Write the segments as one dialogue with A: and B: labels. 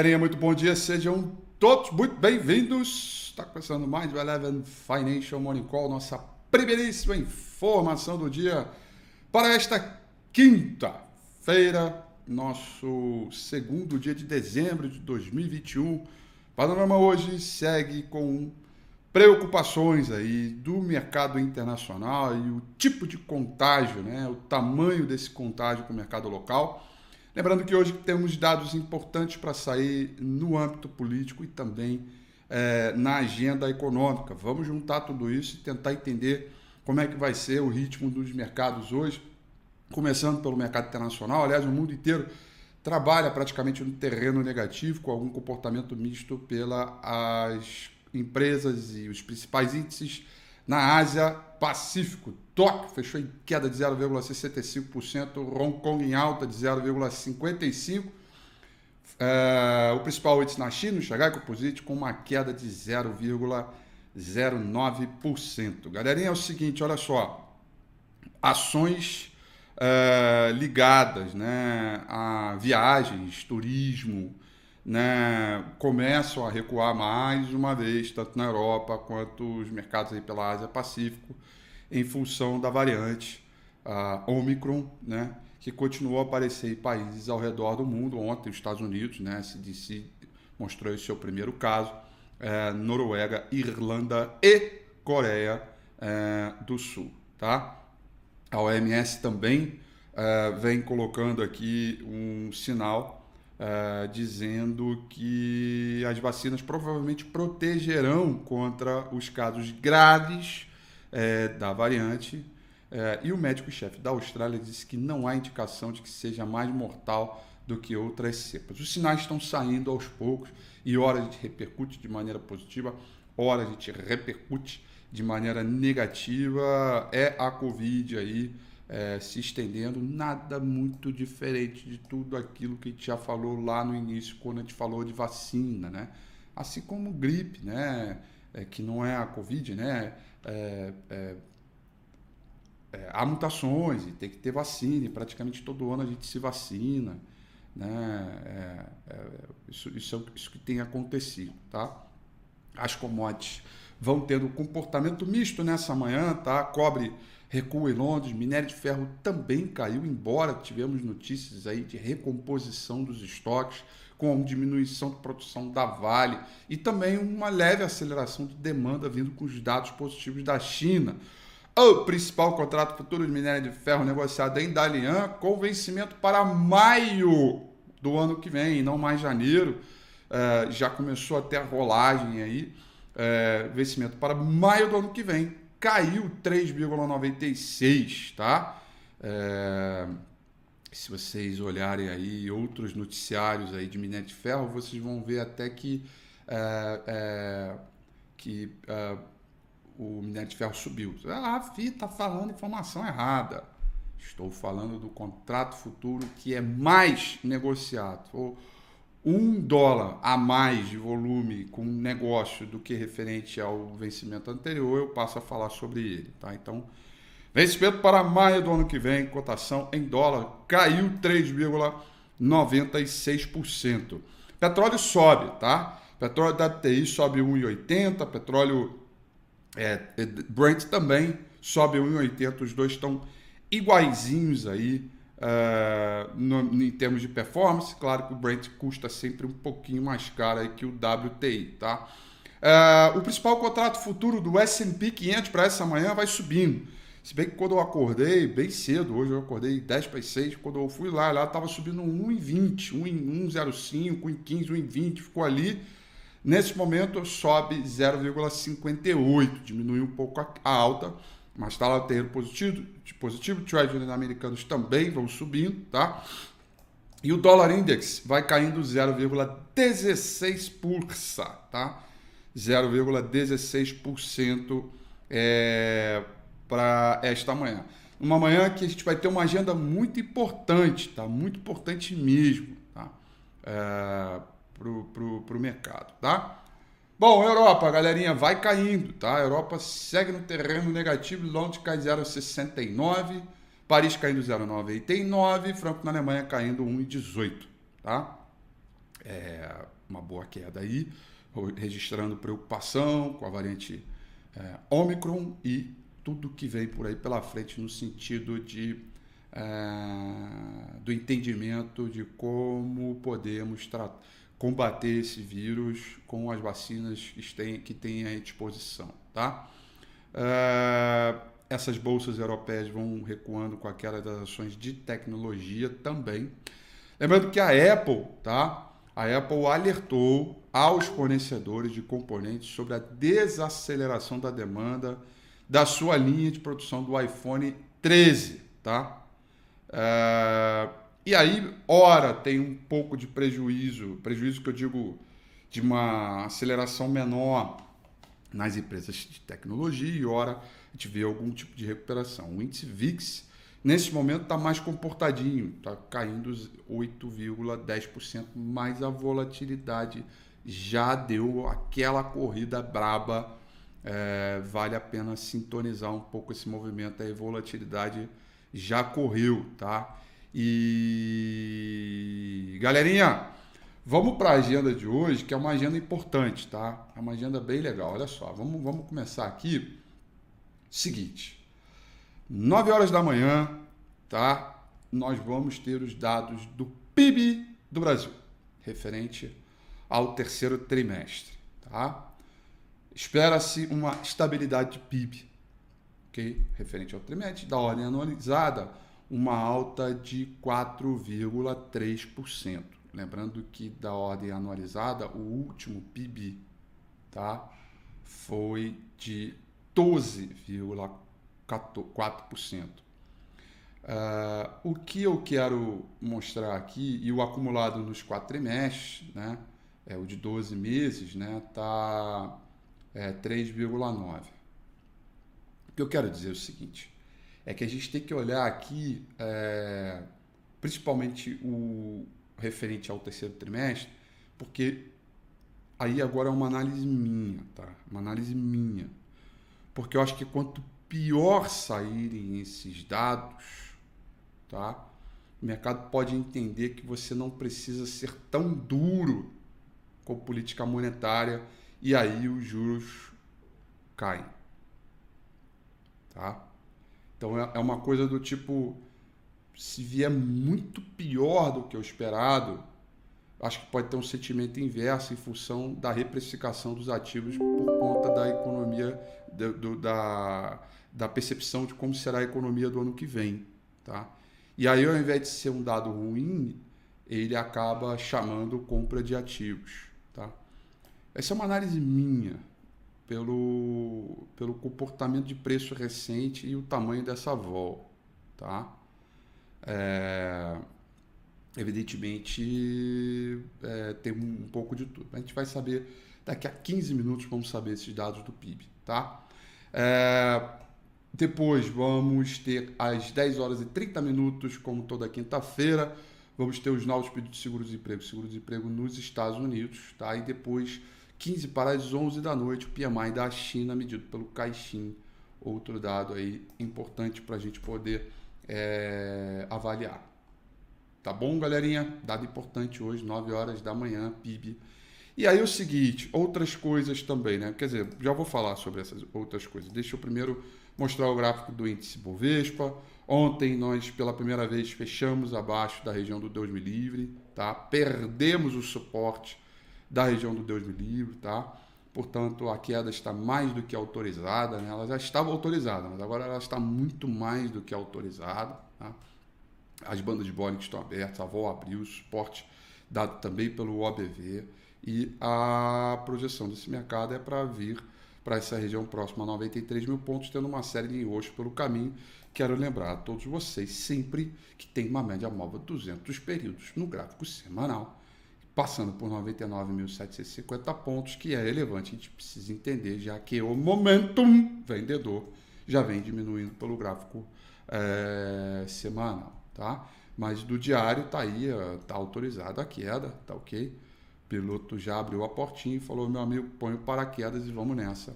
A: Galerinha, muito bom dia, sejam todos muito bem-vindos. Está começando mais do Eleven Financial Morning Call, nossa primeiríssima informação do dia para esta quinta-feira, nosso segundo dia de dezembro de 2021. O panorama hoje segue com preocupações aí do mercado internacional e o tipo de contágio, né, o tamanho desse contágio com o mercado local. Lembrando que hoje temos dados importantes para sair no âmbito político e também é, na agenda econômica. Vamos juntar tudo isso e tentar entender como é que vai ser o ritmo dos mercados hoje, começando pelo mercado internacional. Aliás, o mundo inteiro trabalha praticamente no terreno negativo, com algum comportamento misto pelas empresas e os principais índices na Ásia Pacífico. Tóquio fechou em queda de 0,65%, Hong Kong em alta de 0,55%. É, o principal índice na China, o Shanghai Composite, com uma queda de 0,09%. Galerinha, é o seguinte, olha só. Ações é, ligadas né, a viagens, turismo, né, começam a recuar mais uma vez, tanto na Europa quanto os mercados aí pela Ásia Pacífico, em função da variante uh, Omicron, né, que continuou a aparecer em países ao redor do mundo. Ontem, os Estados Unidos, né, CDC mostrou seu primeiro caso, é, Noruega, Irlanda e Coreia é, do Sul. Tá? A OMS também é, vem colocando aqui um sinal Uh, dizendo que as vacinas provavelmente protegerão contra os casos graves é, da variante. É, e o médico-chefe da Austrália disse que não há indicação de que seja mais mortal do que outras cepas. Os sinais estão saindo aos poucos e ora a gente repercute de maneira positiva, ora a gente repercute de maneira negativa. É a Covid aí é, se estendendo, nada muito diferente de tudo aquilo que a gente já falou lá no início, quando a gente falou de vacina, né? Assim como gripe, né? É, que não é a Covid, né? É, é, é, há mutações e tem que ter vacina, e praticamente todo ano a gente se vacina, né? É, é, isso, isso, isso que tem acontecido, tá? As commodities vão tendo comportamento misto nessa manhã, tá? Cobre recua em Londres, minério de ferro também caiu, embora tivemos notícias aí de recomposição dos estoques, com diminuição de produção da Vale e também uma leve aceleração de demanda vindo com os dados positivos da China. O principal contrato futuro de minério de ferro negociado em Dalian com vencimento para maio do ano que vem, não mais janeiro. Uh, já começou até a rolagem aí, uh, vencimento para maio do ano que vem caiu 3,96, tá? É, se vocês olharem aí outros noticiários aí de minério de ferro, vocês vão ver até que, é, é, que é, o minério de ferro subiu. Ah, a FI está falando informação errada. Estou falando do contrato futuro que é mais negociado. Ou, um dólar a mais de volume com um negócio do que referente ao vencimento anterior, eu passo a falar sobre ele. Tá? Então, vencimento para maio do ano que vem, cotação em dólar caiu 3,96%. Petróleo sobe, tá? Petróleo da TI sobe 1,80, petróleo é, Brent também sobe 1,80, os dois estão iguaizinhos aí Uh, no, em termos de performance, claro que o Brent custa sempre um pouquinho mais caro que o WTI, tá? Uh, o principal contrato futuro do S&P 500 para essa manhã vai subindo. Se bem que quando eu acordei bem cedo, hoje eu acordei 10 para 6, quando eu fui lá, lá estava subindo 1,20, 1,05, 1,15, 1,20, ficou ali. Nesse momento sobe 0,58, diminui um pouco a alta mas está lá terreno positivo, positivo, Treasury americanos também vão subindo, tá? E o dólar index vai caindo 0,16%, tá? 0,16% é, para esta manhã. Uma manhã que a gente vai ter uma agenda muito importante, tá? Muito importante mesmo, tá? É, pro, pro mercado, tá? Bom, Europa, galerinha, vai caindo, tá? A Europa segue no terreno negativo, Londres cai 0,69, Paris caindo 0,99, Frankfurt na Alemanha caindo 1,18, tá? é, uma boa queda aí, registrando preocupação com a variante é, Omicron e tudo que vem por aí pela frente no sentido de é, do entendimento de como podemos combater esse vírus com as vacinas que têm, que à disposição, tá? É, essas bolsas europeias vão recuando com aquelas das ações de tecnologia também. Lembrando que a Apple, tá? A Apple alertou aos fornecedores de componentes sobre a desaceleração da demanda da sua linha de produção do iPhone 13, tá? É... E aí, ora, tem um pouco de prejuízo, prejuízo que eu digo de uma aceleração menor nas empresas de tecnologia e ora a gente vê algum tipo de recuperação. O índice VIX, nesse momento, está mais comportadinho, está caindo 8,10%, mas a volatilidade já deu aquela corrida braba. É, vale a pena sintonizar um pouco esse movimento aí, volatilidade já correu, tá? E galerinha, vamos para a agenda de hoje, que é uma agenda importante, tá? É uma agenda bem legal. Olha só, vamos, vamos começar aqui. Seguinte, 9 horas da manhã, tá? Nós vamos ter os dados do PIB do Brasil, referente ao terceiro trimestre, tá? Espera-se uma estabilidade de PIB, ok? Referente ao trimestre, da ordem anualizada, uma alta de 4,3%. Lembrando que da ordem anualizada, o último PIB tá, foi de 12,4%. Uh, o que eu quero mostrar aqui, e o acumulado nos quatro trimestres, né, é o de 12 meses, né, tá é, 3,9. O que eu quero dizer é o seguinte, é que a gente tem que olhar aqui, é, principalmente o referente ao terceiro trimestre, porque aí agora é uma análise minha, tá? Uma análise minha. Porque eu acho que quanto pior saírem esses dados, tá? O mercado pode entender que você não precisa ser tão duro com política monetária e aí os juros caem. Tá? Então é, é uma coisa do tipo, se vier muito pior do que o esperado, acho que pode ter um sentimento inverso em função da reprecificação dos ativos por conta da economia, do, do, da, da percepção de como será a economia do ano que vem. Tá? E aí, ao invés de ser um dado ruim, ele acaba chamando compra de ativos. Tá? Essa é uma análise minha pelo, pelo comportamento de preço recente e o tamanho dessa vol. Tá? É, evidentemente, é, tem um, um, pouco de tudo. A gente vai saber, daqui a 15 minutos, vamos saber esses dados do PIB. Tá? É, depois vamos ter às 10 horas e 30 minutos, como toda quinta-feira, vamos ter os novos pedidos de seguro-desemprego, seguro-desemprego nos Estados Unidos, tá? E depois 15 para as 11 da noite, o PMI da China medido pelo Caixin. Outro dado aí importante para a gente poder é, avaliar. Tá bom, galerinha? Dado importante hoje, 9 horas da manhã, PIB. E aí o seguinte, outras coisas também, né? Quer dizer, já vou falar sobre essas outras coisas. Deixa eu primeiro mostrar o gráfico do índice Bovespa. Ontem nós, pela primeira vez, fechamos abaixo da região do Deus me livre, tá? Perdemos o suporte da região do Deus me livre, tá? Portanto, a queda está mais do que autorizada, né? ela já estava autorizada, mas agora ela está muito mais do que autorizada. Tá? As bandas de Bollinger estão abertas, a VOL abriu, o suporte dado também pelo OBV e a projeção desse mercado é para vir para essa região próxima a 93 mil pontos, tendo uma série de roxos pelo caminho. Quero lembrar a todos vocês sempre que tem uma média móvel 200 períodos no gráfico semanal passando por 99.750 pontos, que é relevante. A gente precisa entender, já que o momentum vendedor já vem diminuindo pelo gráfico é, semanal, tá? Mas do diário tá aí, tá autorizado a queda, tá ok? O piloto já abriu a portinha e falou, meu amigo, põe o paraquedas e vamos nessa.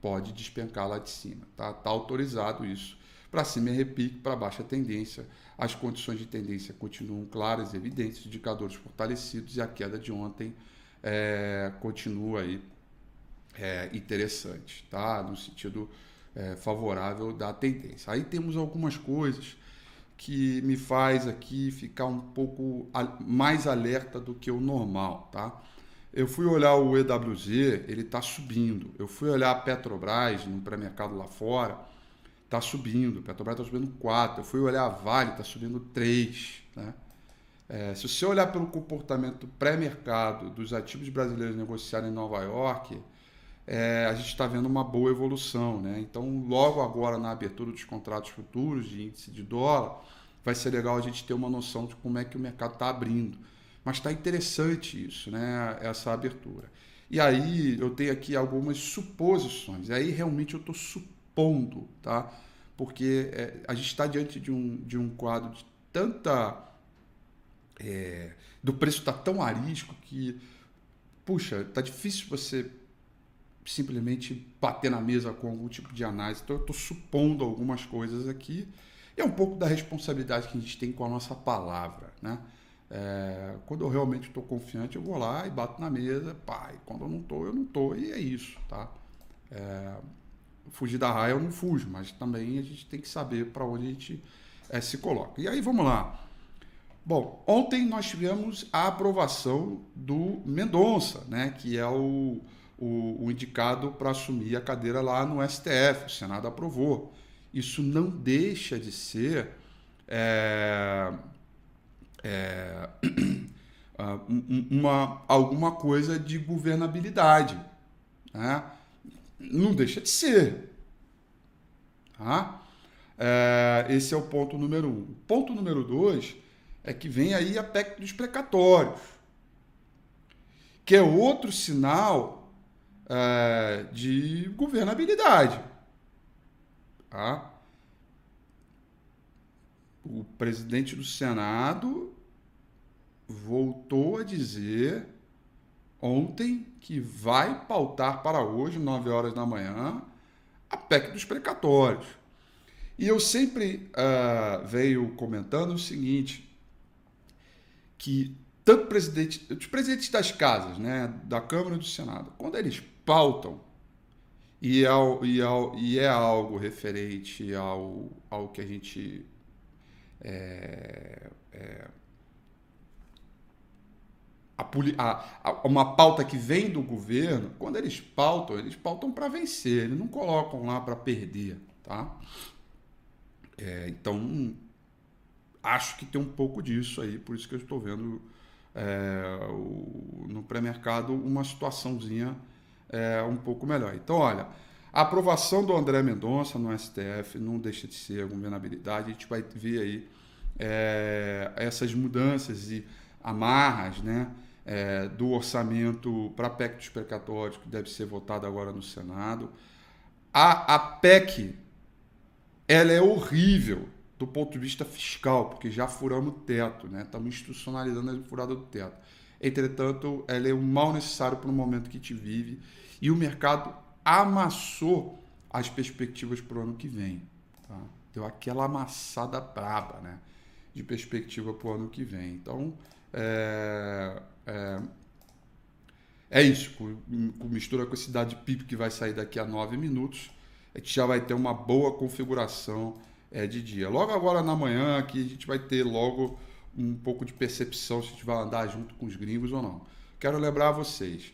A: Pode despencar lá de cima, tá? Tá autorizado isso. Para cima é repique, para baixo é tendência. As condições de tendência continuam claras e evidentes, indicadores fortalecidos e a queda de ontem é, continua aí é, interessante, tá? No sentido é, favorável da tendência. Aí temos algumas coisas que me faz aqui ficar um pouco mais alerta do que o normal, tá? Eu fui olhar o EWZ, ele está subindo. Eu fui olhar a Petrobras no pré-mercado lá fora, está subindo. Petrobras está subindo 4. Eu fui olhar a Vale, está subindo 3. Né? É, se você olhar pelo comportamento pré-mercado dos ativos brasileiros negociados em Nova York, é, a gente está vendo uma boa evolução. Né? Então, logo agora, na abertura dos contratos futuros de índice de dólar, vai ser legal a gente ter uma noção de como é que o mercado está abrindo. Mas está interessante isso, né? essa abertura. E aí eu tenho aqui algumas suposições. E aí realmente eu estou supondo, tá? Porque é, a gente está diante de um, de um quadro de tanta. É, do preço está tão arisco que, puxa, tá difícil você simplesmente bater na mesa com algum tipo de análise. Então, eu estou supondo algumas coisas aqui. E é um pouco da responsabilidade que a gente tem com a nossa palavra. Né? É, quando eu realmente estou confiante, eu vou lá e bato na mesa. Pai, quando eu não estou, eu não estou. E é isso. Tá? É, fugir da raia eu não fujo, mas também a gente tem que saber para onde a gente é, se coloca. E aí vamos lá. Bom, ontem nós tivemos a aprovação do Mendonça, né, que é o, o, o indicado para assumir a cadeira lá no STF. O Senado aprovou. Isso não deixa de ser é, é, uma, alguma coisa de governabilidade. Né? Não deixa de ser. Tá? É, esse é o ponto número um. Ponto número dois é que vem aí a PEC dos precatórios, que é outro sinal é, de governabilidade. Tá? O presidente do Senado voltou a dizer ontem que vai pautar para hoje, 9 horas da manhã, a PEC dos precatórios. E eu sempre uh, venho comentando o seguinte, que tanto presidente, os presidentes das casas, né, da Câmara e do Senado, quando eles pautam e é, e é, e é algo referente ao, ao que a gente é, é, a, a, uma pauta que vem do governo, quando eles pautam, eles pautam para vencer, eles não colocam lá para perder, tá? É, então, acho que tem um pouco disso aí, por isso que eu estou vendo é, o, no pré-mercado uma situaçãozinha é, um pouco melhor. Então, olha, a aprovação do André Mendonça no STF não deixa de ser a governabilidade, a gente vai ver aí é, essas mudanças e amarras, né? É, do orçamento para a PEC dos precatórios, que deve ser votada agora no Senado. A, a PEC ela é horrível do ponto de vista fiscal, porque já furamos o teto, né? estamos institucionalizando a furada do teto. Entretanto, ela é um mal necessário para o momento que te vive e o mercado amassou as perspectivas para o ano que vem. Tá? Deu aquela amassada braba né? de perspectiva para o ano que vem. Então, é, é, é isso, com, com mistura com esse dado PIB que vai sair daqui a nove minutos, a gente já vai ter uma boa configuração é, de dia. Logo agora na manhã aqui a gente vai ter logo um pouco de percepção se a gente vai andar junto com os gringos ou não. Quero lembrar a vocês,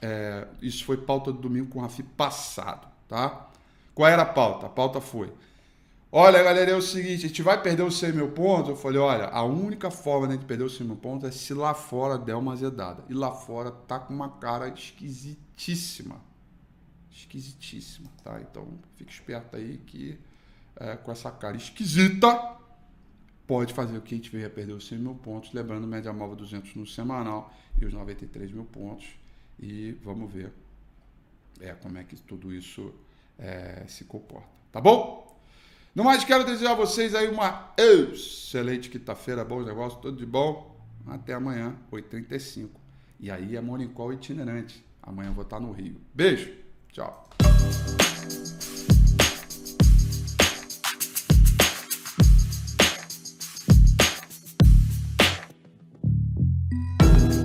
A: é, isso foi pauta do domingo com o Rafi passado, tá? Qual era a pauta? A pauta foi Olha, galera, é o seguinte, a gente vai perder os 100 mil pontos? Eu falei, olha, a única forma de a gente perder os 100 mil pontos é se lá fora der uma azedada. E lá fora tá com uma cara esquisitíssima. Esquisitíssima, tá? Então, fique esperto aí que é, com essa cara esquisita pode fazer o que a gente veio a perder os 100 mil pontos, lembrando média móvel 200 no semanal e os 93 mil pontos. E vamos ver é, como é que tudo isso é, se comporta. Tá bom? No mais, quero desejar a vocês aí uma excelente quinta-feira, bons negócios, tudo de bom. Até amanhã, 8h35. E aí é Monicol itinerante. Amanhã eu vou estar no Rio. Beijo, tchau.